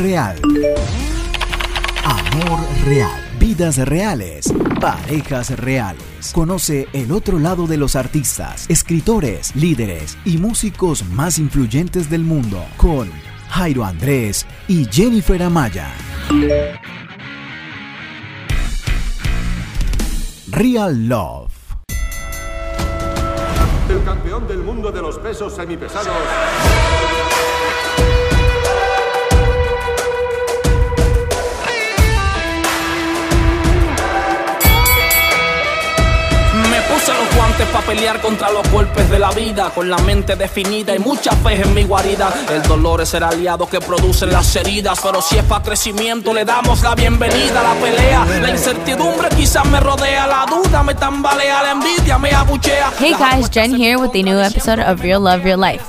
real. Amor real. Vidas reales. Parejas reales. Conoce el otro lado de los artistas, escritores, líderes y músicos más influyentes del mundo con Jairo Andrés y Jennifer Amaya. Real Love. El campeón del mundo de los pesos semipesados. Guantes para pelear contra los golpes de la vida, con la mente definida y mucha fe en mi guarida. El dolor es el aliado que produce las heridas, pero si es para crecimiento le damos la bienvenida a la pelea. La incertidumbre quizás me rodea, la duda me tambalea, la envidia me abuchea. Hey guys, Jen here with a new episode of Real Love Real Life.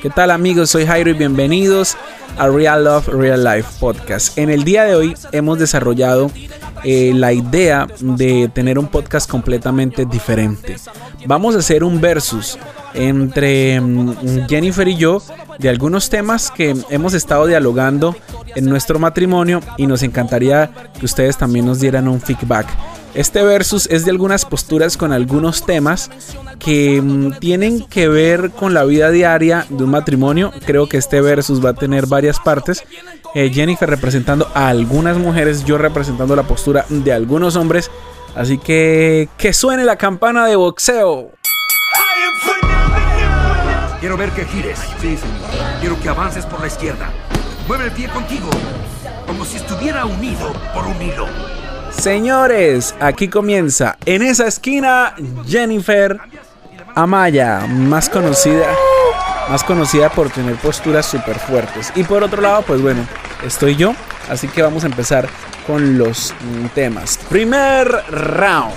¿Qué tal amigos? Soy Jairo y bienvenidos a Real Love Real Life Podcast. En el día de hoy hemos desarrollado eh, la idea de tener un podcast completamente diferente. Vamos a hacer un versus entre mm, Jennifer y yo de algunos temas que hemos estado dialogando en nuestro matrimonio y nos encantaría que ustedes también nos dieran un feedback. Este versus es de algunas posturas con algunos temas que mm, tienen que ver con la vida diaria de un matrimonio. Creo que este versus va a tener varias partes. Eh, Jennifer representando a algunas mujeres, yo representando la postura de algunos hombres. Así que que suene la campana de boxeo. Quiero ver que gires. Sí, señor. Quiero que avances por la izquierda. Mueve el pie contigo. Como si estuviera unido por un hilo. Señores, aquí comienza en esa esquina Jennifer Amaya, más conocida, más conocida por tener posturas súper fuertes. Y por otro lado, pues bueno, estoy yo, así que vamos a empezar con los mm, temas. Primer round.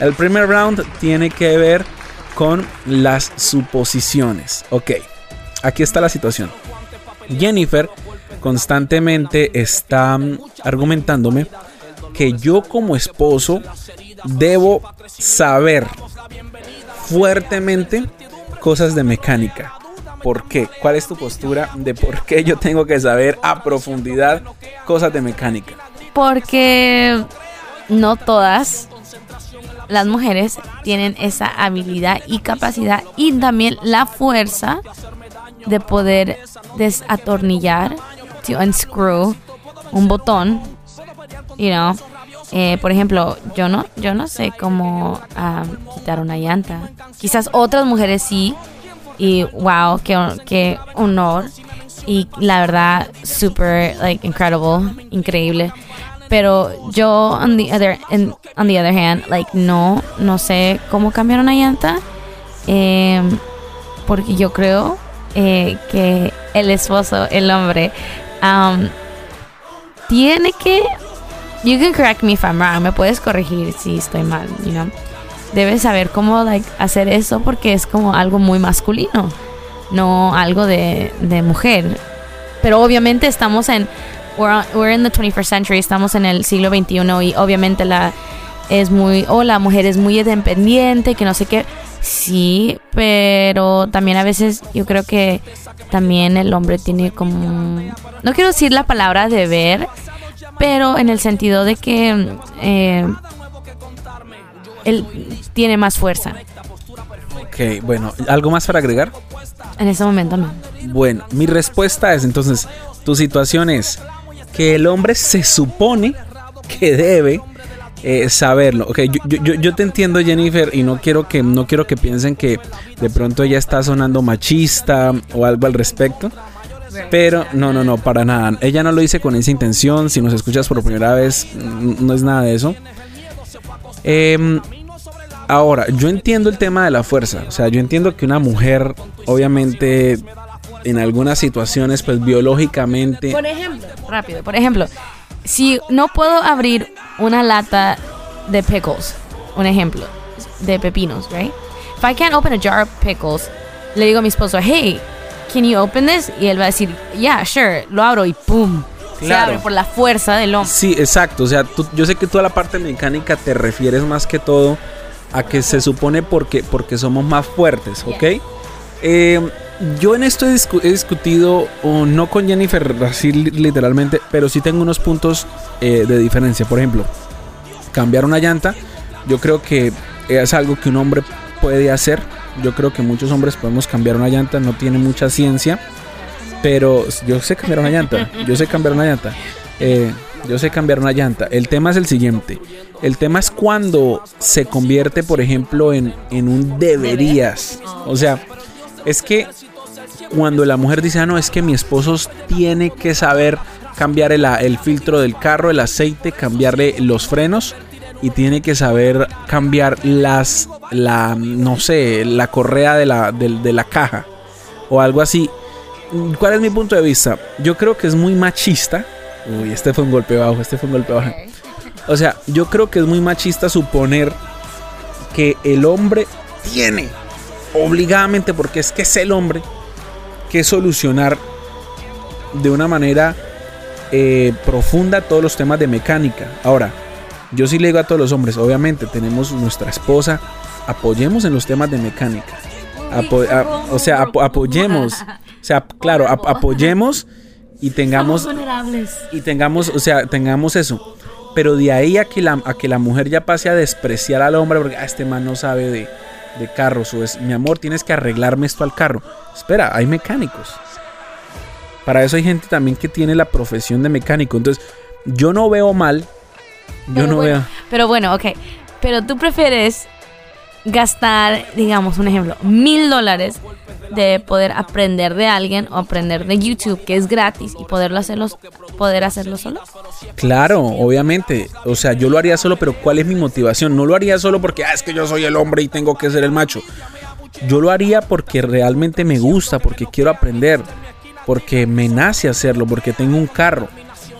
El primer round tiene que ver con las suposiciones. Ok, aquí está la situación. Jennifer constantemente está mm, argumentándome que yo como esposo debo saber fuertemente cosas de mecánica. ¿Por qué? ¿Cuál es tu postura de por qué yo tengo que saber a profundidad cosas de mecánica? Porque no todas las mujeres tienen esa habilidad y capacidad y también la fuerza de poder desatornillar, to unscrew un botón, you know. Eh, por ejemplo, yo no, yo no sé cómo ah, quitar una llanta. Quizás otras mujeres sí. Y wow, qué, honor. Y la verdad, super, like, incredible, increíble. Pero yo, on the other, in- on the other hand, like, no, no sé cómo cambiar una llanta. Em, porque yo creo eh, que el esposo, el hombre, um, tiene que. You can correct me if I'm wrong. Me puedes corregir si estoy mal, you know. Debes saber cómo like, hacer eso porque es como algo muy masculino, no algo de, de mujer. Pero obviamente estamos en. We're, we're in the 21st century, estamos en el siglo XXI y obviamente la es muy. Oh, la mujer es muy independiente, que no sé qué. Sí, pero también a veces yo creo que también el hombre tiene como. No quiero decir la palabra deber, pero en el sentido de que eh, él tiene más fuerza. Ok, bueno, ¿algo más para agregar? En ese momento no. Bueno, mi respuesta es entonces, tu situación es que el hombre se supone que debe eh, saberlo. Ok, yo, yo- yo- te entiendo Jennifer y no quiero que no quiero que piensen que de pronto ella está sonando machista o algo al respecto. Pero no, no, no, para nada. Ella no lo dice con esa intención. Si nos escuchas por primera vez, no es nada de eso. Em, ahora, yo entiendo el tema de la fuerza. O sea, yo entiendo que una mujer, obviamente, en algunas situaciones, pues biológicamente. Por ejemplo, rápido, por ejemplo, si no puedo abrir una lata de pickles, un ejemplo, de pepinos, right? If I can't open a jar of pickles, le digo a mi esposo, hey, can you open this? Y él va a decir, yeah, sure, lo abro y pum. Se abre por la fuerza del hombre. Sí, exacto. O sea, tú- yo sé que tú a la parte mecánica te refieres más que todo a que se supone porque, porque somos más fuertes, ¿ok? Eh, yo en esto he, discu- he discutido, o no con Jennifer así li- literalmente, pero sí tengo unos puntos eh, de diferencia. Por ejemplo, cambiar una llanta, yo creo que es algo que un hombre puede hacer. Yo creo que muchos hombres podemos cambiar una llanta, no tiene mucha ciencia, pero yo sé cambiar una llanta, yo sé cambiar una llanta. Eh, yo sé cambiar una llanta. El tema es el siguiente. El tema es cuando se convierte, por ejemplo, en, en un deberías. O sea, es que cuando la mujer dice, ah, no, es que mi esposo tiene que saber cambiar el, el filtro del carro, el aceite, cambiarle los frenos y tiene que saber cambiar las, la, no sé, la correa de la, de, de la caja o algo así. ¿Cuál es mi punto de vista? Yo creo que es muy machista. Uy, este fue un golpe bajo, este fue un golpe bajo. O sea, yo creo que es muy machista suponer que el hombre tiene obligadamente, porque es que es el hombre, que solucionar de una manera eh, profunda todos los temas de mecánica. Ahora, yo sí le digo a todos los hombres, obviamente tenemos nuestra esposa, apoyemos en los temas de mecánica. Apo a, o sea, apo apoyemos. O sea, claro, ap apoyemos y tengamos y tengamos, o sea, tengamos eso. Pero de ahí a que la, a que la mujer ya pase a despreciar al hombre porque ah, este man no sabe de, de carros o es mi amor, tienes que arreglarme esto al carro. Espera, hay mecánicos. Para eso hay gente también que tiene la profesión de mecánico. Entonces, yo no veo mal. Yo Pero no bueno, veo. Pero bueno, ok. Pero tú prefieres gastar, digamos, un ejemplo, mil dólares de poder aprender de alguien o aprender de YouTube, que es gratis, y poderlo hacerlo, poder hacerlo solo. Claro, obviamente. O sea, yo lo haría solo, pero ¿cuál es mi motivación? No lo haría solo porque ah, es que yo soy el hombre y tengo que ser el macho. Yo lo haría porque realmente me gusta, porque quiero aprender, porque me nace hacerlo, porque tengo un carro,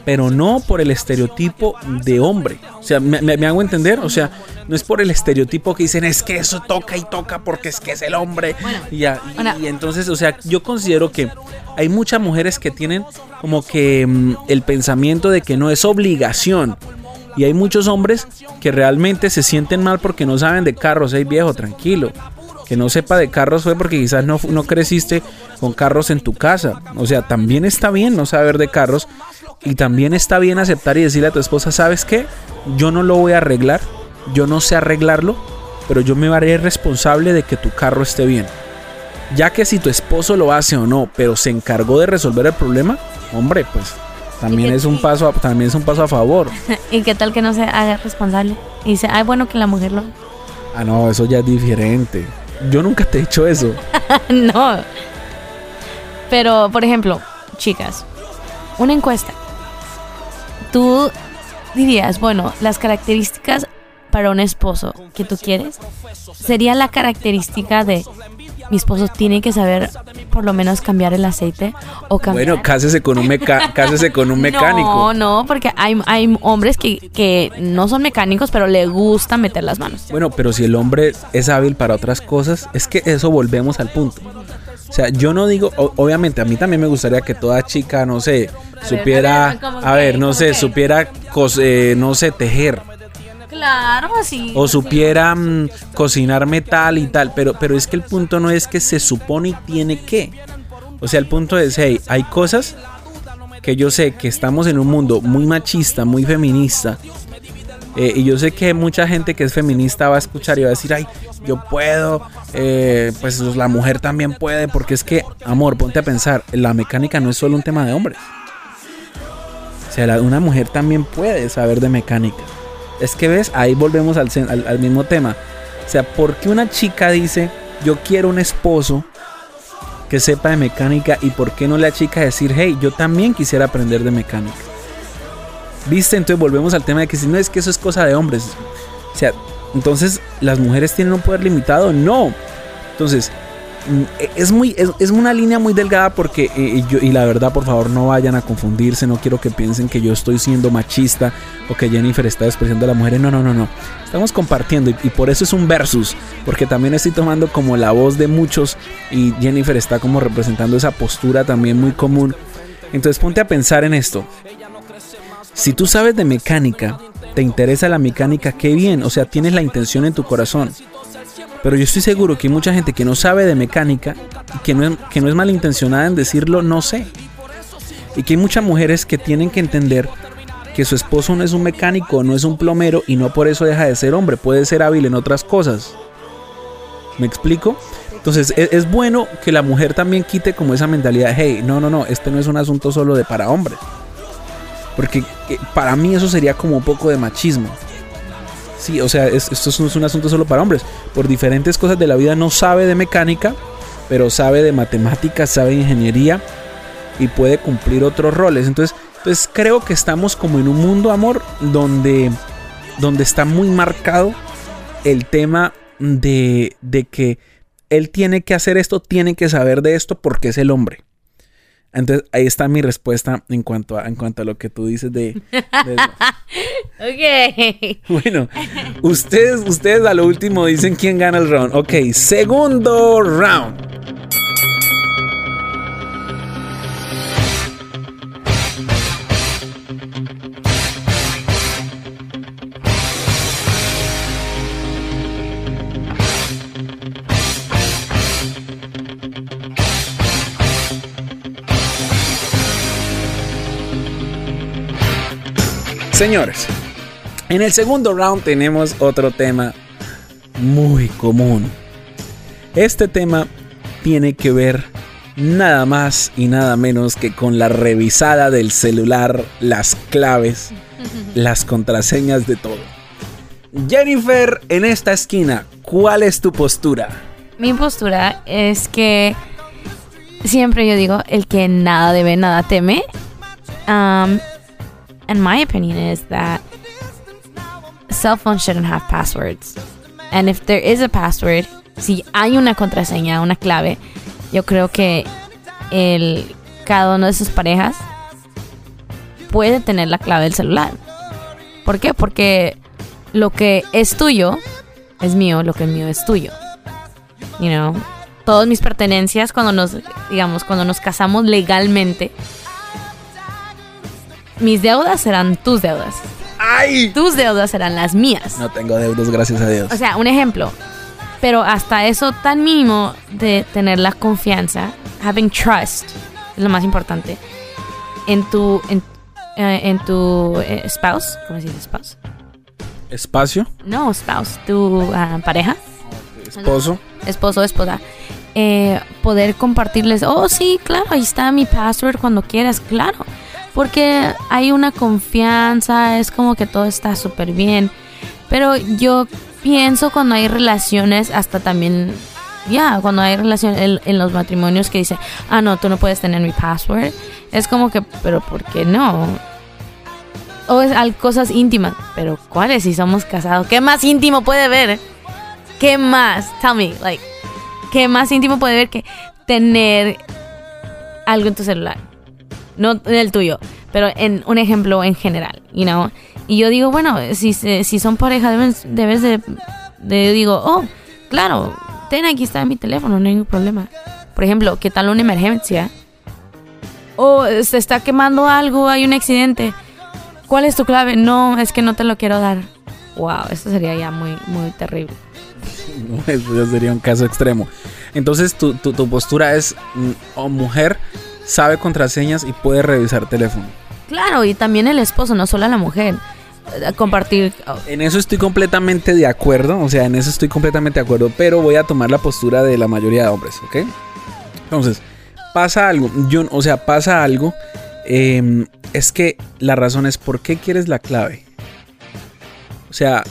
pero no por el estereotipo de hombre. O sea, me, me- me hago entender, o sea, no es por el estereotipo que dicen es que eso toca y toca porque es que es el hombre. y, ya, y- Ahora- y entonces, o sea, yo considero que hay muchas mujeres que tienen como que mm, el pensamiento de que no es obligación. Y hay muchos hombres que realmente se sienten mal porque no saben de carros. Hey viejo, tranquilo. Que no sepa de carros fue porque quizás no, no creciste con carros en tu casa. O sea, también está bien no saber de carros. Y también está bien aceptar y decirle a tu esposa, ¿sabes qué? Yo no lo voy a arreglar. Yo no sé arreglarlo. Pero yo me haré responsable de que tu carro esté bien. Ya que si tu esposo lo hace o no, pero se encargó de resolver el problema, hombre, pues también que- es un paso a, también es un paso a favor. ¿Y qué tal que no se haga responsable? Y dice, ay, bueno, que la mujer lo... Ah, no, eso ya es diferente. Yo nunca te he dicho eso. no. Pero, por ejemplo, chicas, una encuesta. Tú dirías, bueno, las características para un esposo que tú quieres sería la característica de mi esposo tiene que saber por lo menos cambiar el aceite o cambiar. Bueno, cásese con un, meca cásese con un mecánico. No, no, porque hay, hay hombres que, que no son mecánicos, pero le gusta meter las manos. Bueno, pero si el hombre es hábil para otras cosas, es que eso volvemos al punto. O sea, yo no digo, o- obviamente, a mí también me gustaría que toda chica, no sé, supiera, a ver, no ¿Cómo sé, supiera, cos- eh, no sé, tejer. Claro, sí. O supiera mm, cocinar metal y tal, pero, pero es que el punto no es que se supone y tiene que. O sea, el punto es, hey, hay cosas que yo sé que estamos en un mundo muy machista, muy feminista. eh, y yo sé que mucha gente que es feminista va a escuchar y va a decir, ay, yo puedo, eh, pues la mujer también puede, porque es que, amor, ponte a pensar, la mecánica no es solo un tema de hombres. O sea, una mujer también puede saber de mecánica. Es que ves, ahí volvemos al, al mismo tema. O sea, ¿por qué una chica dice, yo quiero un esposo que sepa de mecánica y por qué no la chica decir, hey, yo también quisiera aprender de mecánica? ¿Viste? Entonces volvemos al tema de que si no es que eso es cosa de hombres. O sea, entonces, ¿las mujeres tienen un poder limitado? No. Entonces, mm, es muy es, es una línea muy delgada porque eh, y la verdad por favor no vayan a confundirse no quiero que piensen que yo estoy siendo machista o que Jennifer está despreciando a las mujeres no no no no estamos compartiendo y, y por eso es un versus porque también estoy tomando como la voz de muchos y Jennifer está como representando esa postura también muy común entonces ponte a pensar en esto si tú sabes de mecánica te interesa la mecánica qué bien o sea tienes la intención en tu corazón Pero yo estoy seguro que hay mucha gente que no sabe de mecánica y que no es, malintencionada en decirlo no sé. Y que hay muchas mujeres que tienen que entender que su esposo no es un mecánico, no es un plomero y no por eso deja de ser hombre, puede ser hábil en otras cosas. ¿Me explico? Entonces es, es bueno que la mujer también quite como esa mentalidad, hey, no, no, no, este no es un asunto solo de para hombres. Porque eh, para mí eso sería como un poco de machismo. Sí, o sea, es- esto no es un asunto solo para hombres. Por diferentes cosas de la vida no sabe de mecánica, pero sabe de matemáticas, sabe de ingeniería y puede cumplir otros roles. Entonces, entonces creo que estamos como en un mundo, amor, donde, donde está muy marcado el tema de, de que él tiene que hacer esto, tiene que saber de esto porque es el hombre. Entonces ahí está mi respuesta en cuanto a, en cuanto a lo que tú dices de... de- Ok. bueno, ustedes, ustedes a lo último dicen quién gana el round. Ok, segundo round. Señores, en el segundo round tenemos otro tema muy común. Este tema tiene que ver nada más y nada menos que con la revisada del celular, las claves, las contraseñas de todo. Jennifer, en esta esquina, ¿cuál es tu postura? Mi postura es que siempre yo digo, el que nada debe, nada teme. Um, and my opinion is that cell phones shouldn't have passwords. And if there is a password, si hay una contraseña, una clave, yo creo que el, cada uno de sus parejas puede tener la clave del celular. ¿Por qué? Porque lo que es tuyo es mío, lo que es mío es tuyo. You know, todas mis pertenencias cuando nos, digamos, cuando nos casamos legalmente, mis deudas serán tus deudas. ¡Ay! Tus deudas serán las mías. No tengo deudas, gracias a Dios. O sea, un ejemplo. Pero hasta eso tan mínimo de tener la confianza, having trust, es lo más importante. En tu, en, eh, en tu eh, spouse, ¿cómo se dice spouse? Espacio, No, spouse, tu ah, pareja, esposo. esposo esposa. eh, poder compartirles, oh sí, claro, ahí está mi password cuando quieras, claro. Porque hay una confianza, es como que todo está súper bien. Pero yo pienso cuando hay relaciones, hasta también, ya, cuando hay relaciones en, los matrimonios que dice, ah, no, tú no puedes tener mi password. Es como que, pero ¿por qué no? O es al- cosas íntimas. Pero ¿cuáles si somos casados? ¿Qué más íntimo puede haber? ¿Qué más? Tell me, like, ¿qué más íntimo puede haber que tener algo en tu celular? No en el tuyo, pero en un ejemplo en general, you know. Y yo digo, bueno, si, si son pareja, deben, debes de, digo, oh, claro, ten, aquí está mi teléfono, no hay ningún problema. Por ejemplo, ¿qué tal una emergencia? O se está quemando algo, hay un accidente. ¿Cuál es tu clave? No, es que no te lo quiero dar. Wow, eso sería ya muy, muy terrible. Eso sería un caso extremo. Entonces tu, tu- tu postura es, mm, o mujer sabe contraseñas y puede revisar teléfono. Claro, y también el esposo, no solo la mujer. Eh, Compartir. oh, En eso estoy completamente de acuerdo, o sea, en eso estoy completamente de acuerdo, pero voy a tomar la postura de la mayoría de hombres, ¿ok? Entonces, pasa algo, yo, o sea, pasa algo, eh, es que la razón es, ¿por qué quieres la clave? O sea,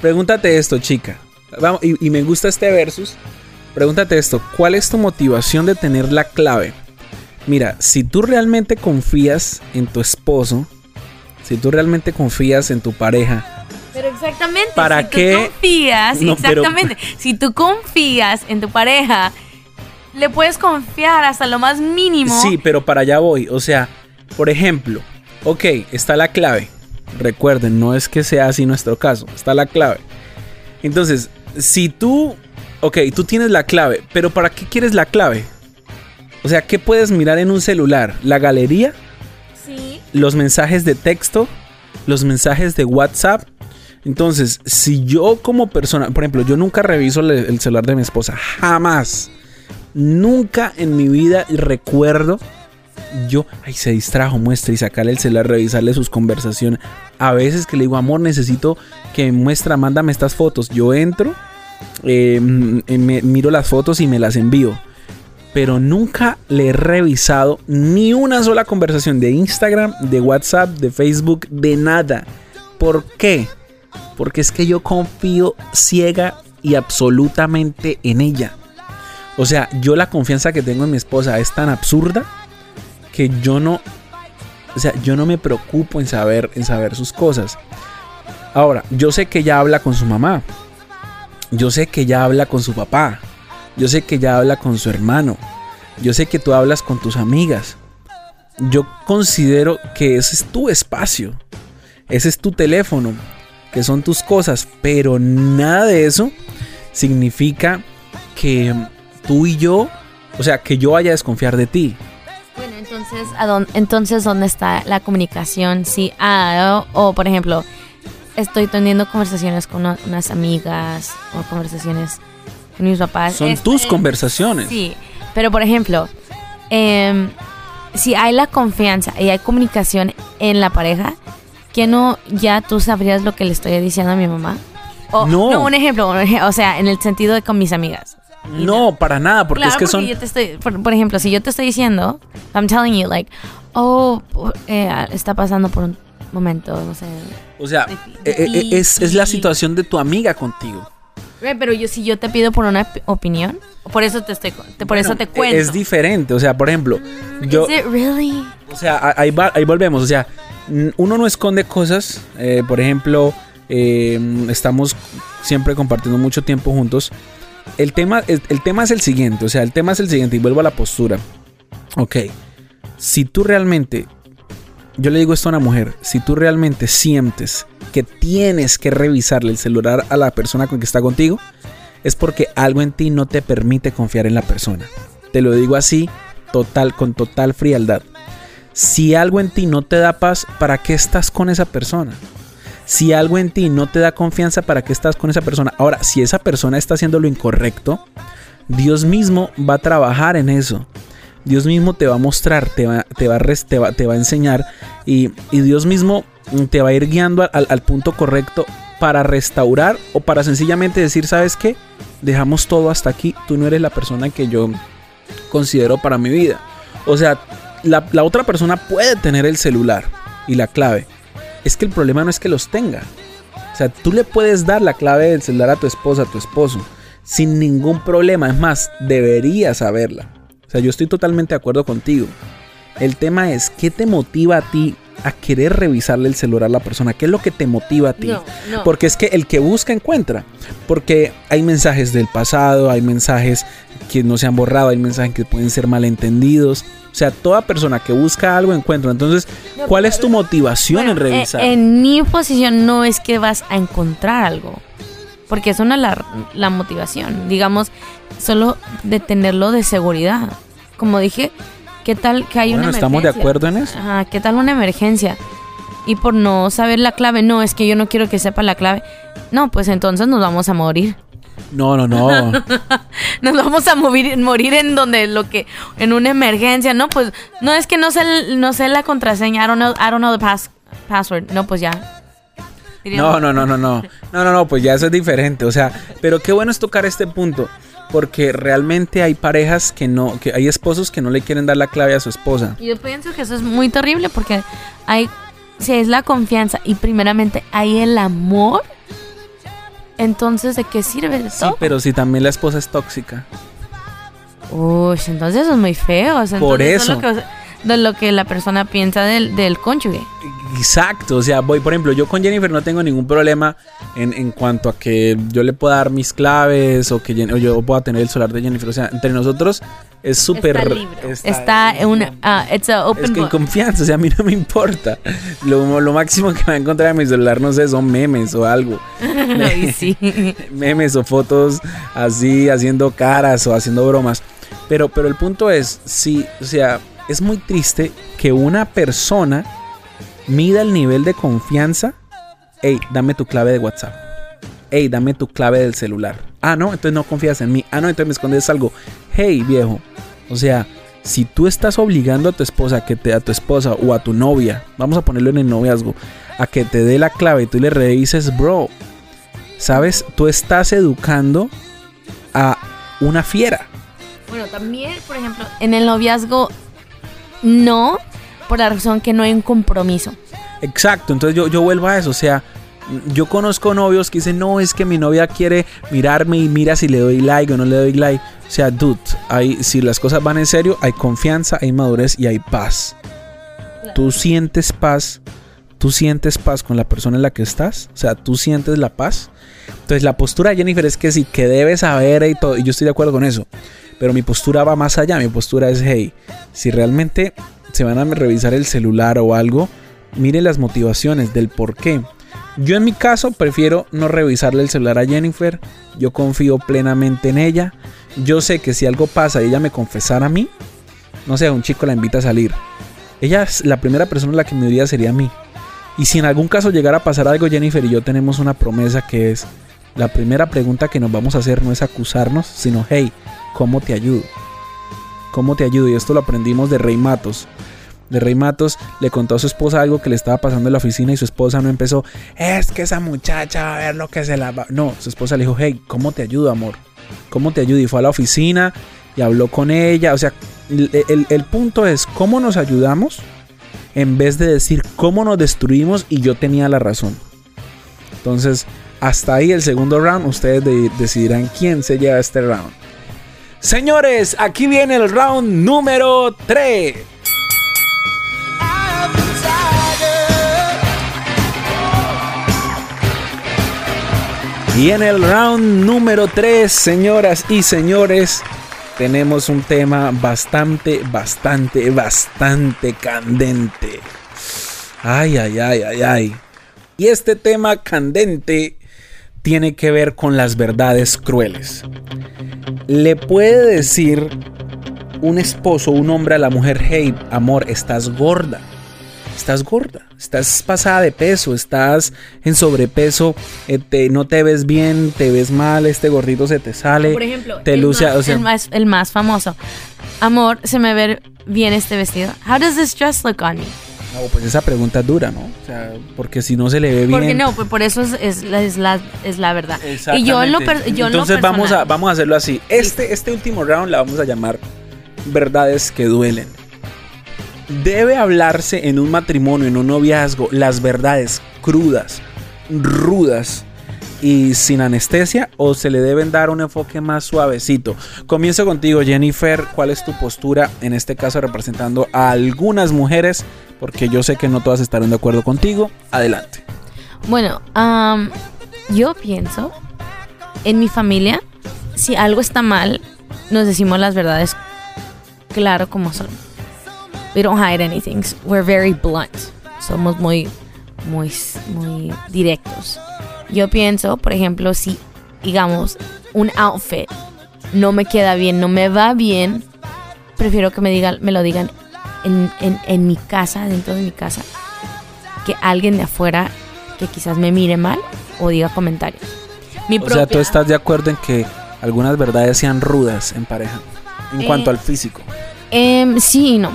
pregúntate esto, chica, Vamos, y, y me gusta este versus, pregúntate esto, ¿cuál es tu motivación de tener la clave? Mira, si tú realmente confías en tu esposo, si tú realmente confías en tu pareja, Pero exactamente. ¿Para si qué? tú confías, No, pero- exactamente. Si tú confías en tu pareja, le puedes confiar hasta lo más mínimo. Sí, pero para allá voy. O sea, por ejemplo, ok, está la clave. Recuerden, no es que sea así nuestro caso, está la clave. Entonces, si tú, ok, tú tienes la clave, pero ¿para qué quieres la clave? O sea, ¿qué puedes mirar en un celular? ¿La galería? Sí. ¿Los mensajes de texto? ¿Los mensajes de WhatsApp? Entonces, si yo como persona, por ejemplo, yo nunca reviso el, el celular de mi esposa, jamás. Nunca en mi vida recuerdo yo, ay, se distrajo, muestra y sacarle el celular, revisarle sus conversaciones. A veces que le digo, amor, necesito que muestra, mándame estas fotos. Yo entro, eh, me, miro las fotos y me las envío. Pero nunca le he revisado ni una sola conversación de Instagram, de WhatsApp, de Facebook, de nada. ¿Por qué? Porque es que yo confío ciega y absolutamente en ella. O sea, yo la confianza que tengo en mi esposa es tan absurda que yo no, o sea, yo no me preocupo en saber, en saber sus cosas. Ahora, yo sé que ella habla con su mamá. Yo sé que ella habla con su papá. Yo sé que ella habla con su hermano. Yo sé que tú hablas con tus amigas. Yo considero que ese es tu espacio. Ese es tu teléfono. Que son tus cosas. Pero nada de eso significa que tú y yo, o sea, que yo vaya a desconfiar de ti. Bueno, entonces, ¿a dónde, entonces ¿dónde está la comunicación? Sí, ah, o, por ejemplo, estoy teniendo conversaciones con una- unas amigas o conversaciones con mis papás. Son Es- tus eh, conversaciones. Sí, pero por ejemplo, em, si hay la confianza y hay comunicación en la pareja, que no ya tú sabrías lo que le estoy diciendo a mi mamá? O, No. un ejemplo, un ej- o sea, en el sentido de con mis amigas. No, para nada, porque Claro, es que porque son... yo te estoy, por, por ejemplo, si yo te estoy diciendo, I'm telling you, like, oh, eh, está pasando por un momento, no sé. O sea, eh, eh, es, es la situación de tu amiga contigo. Right, Pero yo si yo te pido por una op- opinión, por eso te estoy, te- por eso te cuento. Es diferente, o sea, por ejemplo, yo... Is it really? O sea, ahí, va- ahí volvemos. O sea, uno no esconde cosas. eh, por ejemplo, eh, estamos siempre compartiendo mucho tiempo juntos. El tema, el, el tema es el siguiente. O sea, el tema es el siguiente. Y vuelvo a la postura. Ok. Si tú realmente. Yo le digo esto a una mujer. Si tú realmente sientes que tienes que revisarle el celular a la persona con que está contigo, es porque algo en ti no te permite confiar en la persona. Te lo digo así, total, con total frialdad. Si algo en ti no te da paz, ¿para qué estás con esa persona? Si algo en ti no te da confianza, ¿para qué estás con esa persona? Ahora, si esa persona está haciendo lo incorrecto, Dios mismo va a trabajar en eso. Dios mismo te va a mostrar, te va, te va, te va, a enseñar y, y Dios mismo te va a ir guiando al, al punto correcto para restaurar o para sencillamente decir, ¿sabes qué? Dejamos todo hasta aquí, tú no eres la persona que yo considero para mi vida. O sea, la, la otra persona puede tener el celular y la clave. Es que el problema no es que los tenga. O sea, tú le puedes dar la clave del celular a tu esposa, a tu esposo, sin ningún problema. Es más, deberías saberla. O sea, yo estoy totalmente de acuerdo contigo. El tema es, ¿qué te motiva a ti a querer revisarle el celular a la persona? ¿Qué es lo que te motiva a ti? No, no. Porque es que el que busca encuentra. Porque hay mensajes del pasado, hay mensajes que no se han borrado, hay mensajes que pueden ser malentendidos. O sea, toda persona que busca algo encuentra. Entonces, ¿cuál es tu motivación en Bueno, eh, revisar? En mi posición no es que vas a encontrar algo. Porque es una la, la motivación. Digamos, solo de tenerlo de seguridad. Como dije, ¿qué tal que hay Bueno, una estamos de emergencia? acuerdo en eso. Ajá, ¿qué tal una emergencia? Y por no saber la clave, no, es que yo no quiero que sepa la clave. No, pues entonces nos vamos a morir. No, no, no. Nos vamos a morir, morir en donde lo que en una emergencia, no, pues no es que no sé no sé la contraseña, I don't know, I don't know the pass- password. No, pues ya. No, no, no, no, no. No, no, no, pues ya eso es diferente. O sea, pero qué bueno es tocar este punto. Porque realmente hay parejas que no, que hay esposos que no le quieren dar la clave a su esposa. Yo pienso que eso es muy terrible porque hay, si es la confianza y primeramente hay el amor, entonces ¿de qué sirve Sí, eso? pero si también la esposa es tóxica. Uy, entonces eso es muy feo. sea, Por entonces eso. es lo que, de lo que la persona piensa del, del cónyuge. Exacto, o sea, voy, por ejemplo, yo con Jennifer no tengo ningún problema en, en cuanto a que yo le pueda dar mis claves o que Jen- o yo pueda tener el celular de Jennifer. O sea, entre nosotros es súper. Está libre. está- Está en una, it's a open Es que en confianza, o sea, a mí no me importa. Lo, lo máximo que va a encontrar en mi celular, no sé, son memes o algo. Sí. memes o fotos así haciendo caras o haciendo bromas. Pero, pero el punto es, sí, o sea, es muy triste que una persona mida el nivel de confianza hey, dame tu clave de WhatsApp. Hey, dame tu clave del celular. Ah, no, entonces no confías en mí. Ah, no, entonces me escondes algo. Hey, viejo. O sea, si tú estás obligando a tu esposa que te a tu esposa o a tu novia, vamos a ponerlo en el noviazgo, a que te dé la clave y tú le revises, bro. ¿Sabes? Tú estás educando a una fiera. Bueno, también, por ejemplo, en el noviazgo, no, por la razón que no hay un compromiso. Exacto, entonces yo, yo vuelvo a eso, o sea, yo conozco novios que dicen, no, es que mi novia quiere mirarme y mira si le doy like o no le doy like. O sea, dude, hay, si las cosas van en serio, hay confianza, hay madurez y hay paz. Tú sientes paz, tú sientes paz con la persona en la que estás, o sea, tú sientes la paz. Entonces la postura de Jennifer es que sí, que debes saber y todo, y yo estoy de acuerdo con eso. Pero mi postura va más allá, mi postura es, hey, si realmente se van a revisar el celular o algo, mire las motivaciones del por qué. Yo en mi caso prefiero no revisarle el celular a Jennifer. Yo confío plenamente en ella. Yo sé que si algo pasa y ella me confesara a mí, no sé, un chico la invita a salir. Ella es la primera persona a la que me diría sería a mí. Y si en algún caso llegara a pasar algo, Jennifer y yo tenemos una promesa que es, la primera pregunta que nos vamos a hacer no es acusarnos, sino, hey, ¿cómo te ayudo? ¿Cómo te ayudo? Y esto lo aprendimos de Rey Matos de Rey Matos le contó a su esposa algo que le estaba pasando en la oficina y su esposa no empezó, es que esa muchacha va a ver lo que se la va. No, su esposa le dijo, hey, ¿cómo te ayudo, amor? ¿Cómo te ayudo? Y fue a la oficina y habló con ella. O sea, el, el punto es, ¿cómo nos ayudamos? En vez de decir cómo nos destruimos y yo tenía la razón. Entonces, hasta ahí el segundo round. Ustedes decidirán quién se lleva este round. Señores, aquí viene el round número 3. Y en el round número 3, señoras y señores, tenemos un tema bastante, bastante, bastante candente. Ay, ay, ay, ay, ay. Y este tema candente tiene que ver con las verdades crueles. Le puede decir un esposo, un hombre a la mujer, hey, amor, estás gorda estás gorda, estás pasada de peso, estás en sobrepeso, eh, no te ves bien, te ves mal, este gordito se te sale. Por ejemplo, te el, luce, más, el, más, famoso. Amor, se me ve bien este vestido. How does this dress look on me? No, pues esa pregunta es dura, ¿no? O sea, porque si no se le ve bien. Porque no, pues por eso es, es, la, es la verdad. Y yo lo, yo Entonces vamos a, vamos a hacerlo así. Este, este último round la vamos a llamar verdades que duelen. Debe hablarse en un matrimonio, en un noviazgo, las verdades crudas, rudas y sin anestesia o se le deben dar un enfoque más suavecito. Comienzo contigo Jennifer, ¿cuál es tu postura en este caso representando a algunas mujeres? Porque yo sé que no todas estarán de acuerdo contigo. Adelante. Bueno, yo pienso en mi familia, si algo está mal, nos decimos las verdades claro como son we don't hide anything. We're very blunt. Somos muy, muy, muy directos. Yo pienso, por ejemplo, si, digamos, un outfit no me queda bien, no me va bien, prefiero que me digan, me lo digan en, en, mi casa, dentro de mi casa, que alguien de afuera que quizás me mire mal o diga comentarios. o sea, tú estás de acuerdo en que algunas verdades sean rudas en pareja, en cuanto eh, al físico. Eh, sí y no.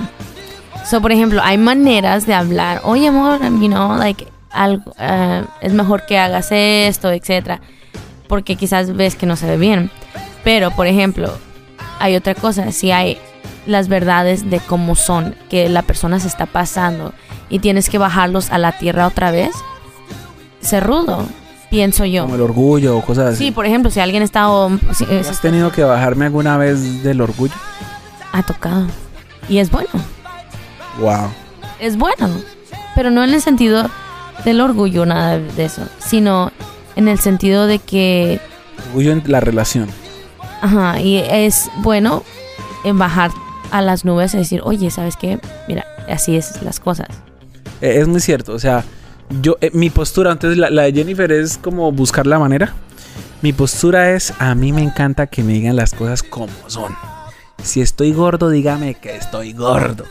So, por ejemplo, hay maneras de hablar, oye amor, you know, like, algo, uh, es mejor que hagas esto, etcétera, porque quizás ves que no se ve bien. Pero, por ejemplo, hay otra cosa, si hay las verdades de cómo son, que la persona se está pasando y tienes que bajarlos a la tierra otra vez, ser rudo, pienso yo. Como el orgullo o cosas así. Sí, por ejemplo, si alguien está... ¿Has tenido que bajarme alguna vez del orgullo? Ha tocado. Y es bueno. Wow. Es bueno, pero no en el sentido del orgullo, nada de eso, sino en el sentido de que... Orgullo en la relación. Ajá, y es bueno en bajar a las nubes y decir, oye, ¿sabes qué? Mira, así es las cosas. Eh, es muy cierto, o sea, yo, eh, mi postura, entonces la, la de Jennifer es como buscar la manera. Mi postura es, a mí me encanta que me digan las cosas como son. Si estoy gordo, dígame que estoy gordo.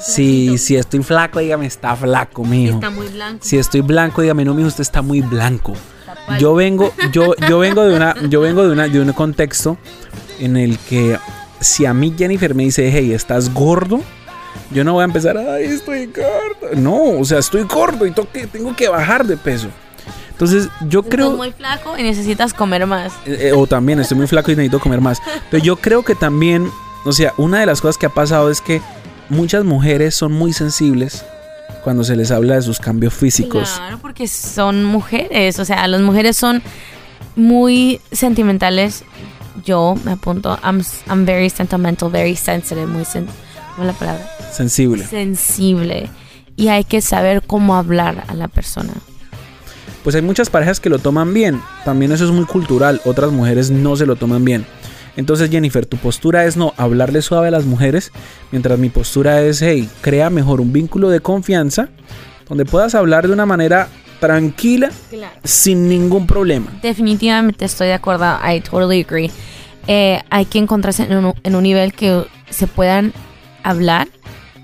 Si, si estoy flaco, dígame, está flaco, mijo. Está muy blanco. Si estoy blanco, dígame, no, mijo, usted está muy blanco. Yo vengo, yo, yo vengo de una, yo vengo de una, de un contexto en el que si a mí Jennifer me dice, hey, estás gordo, yo no voy a empezar, ay, estoy gordo. No, o sea, estoy gordo y tengo que, bajar de peso. Entonces, yo creo. Estás muy flaco y necesitas comer más. Eh, eh, o también estoy muy flaco y necesito comer más. Pero yo creo que también, o sea, una de las cosas que ha pasado es que muchas mujeres son muy sensibles cuando se les habla de sus cambios físicos. Claro, porque son mujeres. O sea, las mujeres son muy sentimentales. Yo me apunto. I'm, I'm very sentimental, very sensitive, muy sen ¿cómo es la palabra? Sensible. Sensible. Y hay que saber cómo hablar a la persona. Pues hay muchas parejas que lo toman bien. También eso es muy cultural. Otras mujeres no se lo toman bien. Entonces, Jennifer, tu postura es no hablarle suave a las mujeres, mientras mi postura es, hey, crea mejor un vínculo de confianza donde puedas hablar de una manera tranquila, Claro. sin ningún problema. Definitivamente estoy de acuerdo. I totally agree. Eh, hay que encontrarse en un, en un nivel que se puedan hablar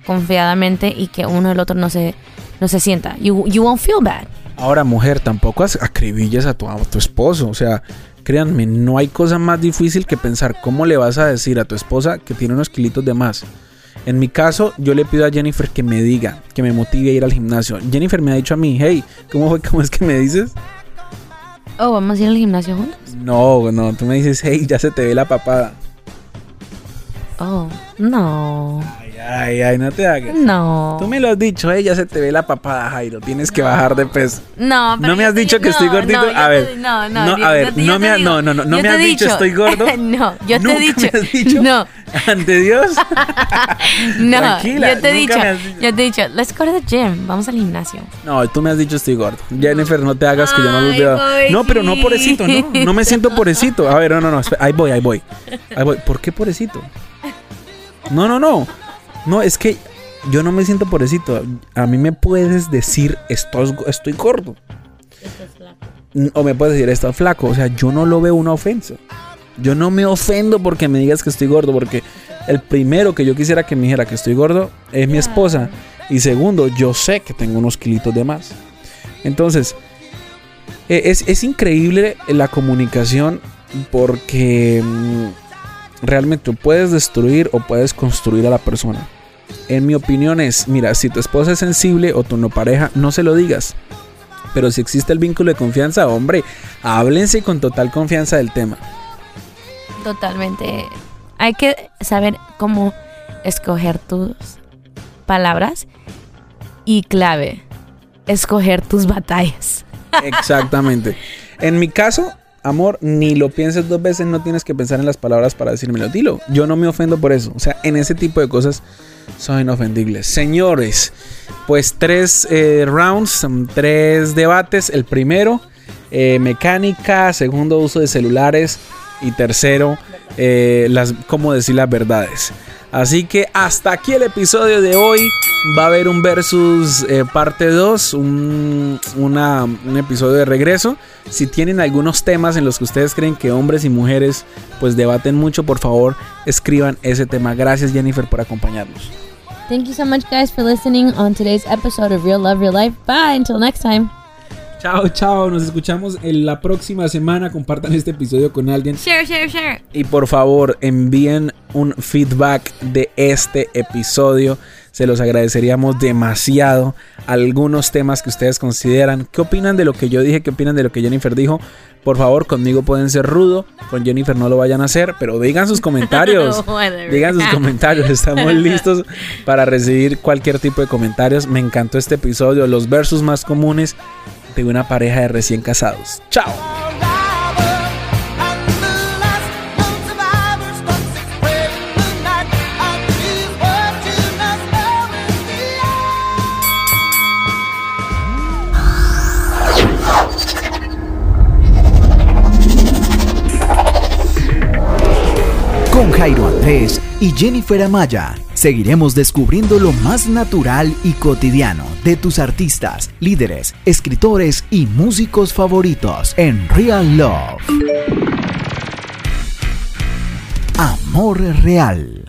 confiadamente y que uno el otro no se, no se sienta. You, you won't feel bad. Ahora, mujer, tampoco acribilles a tu, a tu esposo. O sea, créanme, no hay cosa más difícil que pensar cómo le vas a decir a tu esposa que tiene unos kilitos de más. En mi caso, yo le pido a Jennifer que me diga, que me motive a ir al gimnasio. Jennifer me ha dicho a mí, hey, ¿cómo fue? ¿Cómo es que me dices? Oh, vamos a ir al gimnasio juntos. No, no, tú me dices, hey, ya se te ve la papada. Oh, no. Ay, ay, no te hagas. No. Tú me lo has dicho, hey, ya se te ve la papada, Jairo. Tienes que bajar de peso. No, pero No me has dicho di- que estoy gordito. no, A ver. No, no, No, a ver, te- no me ha- no, no, no, me has he dicho, ¿estoy gordo? no, yo te he dicho. me has dicho. No, Ante Dios. no, Tranquila, yo te he dicho. dicho. Yo te he dicho, let's go to the gym. Vamos al gimnasio. No, tú me has dicho estoy gordo. Jennifer, no te hagas que yo no los veo. No, pero no pobrecito, no. No me siento pobrecito. A ver, no, no, no. Ahí voy, ahí voy. Ahí voy. ¿Por qué pobrecito? No, no, no. No, es que yo no me siento pobrecito. A mí me puedes decir estoy, estoy gordo. O me puedes decir estás flaco. O sea, yo no lo veo una ofensa. Yo no me ofendo porque me digas que estoy gordo. Porque el primero que yo quisiera que me dijera que estoy gordo es mi esposa. Y segundo, yo sé que tengo unos kilitos de más. Entonces, eh, es, es increíble la comunicación porque mm, realmente puedes destruir o puedes construir a la persona. En mi opinión es, mira, si tu esposa es sensible o tu no pareja, no se lo digas. Pero si existe el vínculo de confianza, hombre, háblense con total confianza del tema. Totalmente. Hay que saber cómo escoger tus palabras y clave, escoger tus batallas. Exactamente. En mi caso, amor, ni lo pienses dos veces, no tienes que pensar en las palabras para decírmelo. Dilo, yo no me ofendo por eso. O sea, en ese tipo de cosas son inofendibles. Señores, pues tres eh, rounds, mm, tres debates. El primero, eh, mecánica. Segundo, uso de celulares. Y tercero, eh, las, cómo decir las verdades. Así que hasta aquí el episodio de hoy. Va a haber un versus eh, parte 2, un, un episodio de regreso. Si tienen algunos temas en los que ustedes creen que hombres y mujeres pues debaten mucho, por favor escriban ese tema. Gracias Jennifer por acompañarnos. Thank you so much guys for listening on today's episode of Real Love Real Life. Bye until next time. Chao, chao, nos escuchamos en la próxima semana. Compartan este episodio con alguien. Share, share, share. Y por favor, envíen un feedback de este episodio. Se los agradeceríamos demasiado. Algunos temas que ustedes consideran. ¿Qué opinan de lo que yo dije? ¿Qué opinan de lo que Jennifer dijo? Por favor, conmigo pueden ser rudo. Con Jennifer no lo vayan a hacer. Pero digan sus comentarios. Digan sus comentarios. Estamos listos para recibir cualquier tipo de comentarios. Me encantó este episodio. Los versos más comunes de una pareja de recién casados. Chao. Con Jairo Andrés y Jennifer Amaya seguiremos descubriendo lo más natural y cotidiano de tus artistas, líderes, escritores y músicos favoritos en Real Love. Amor real.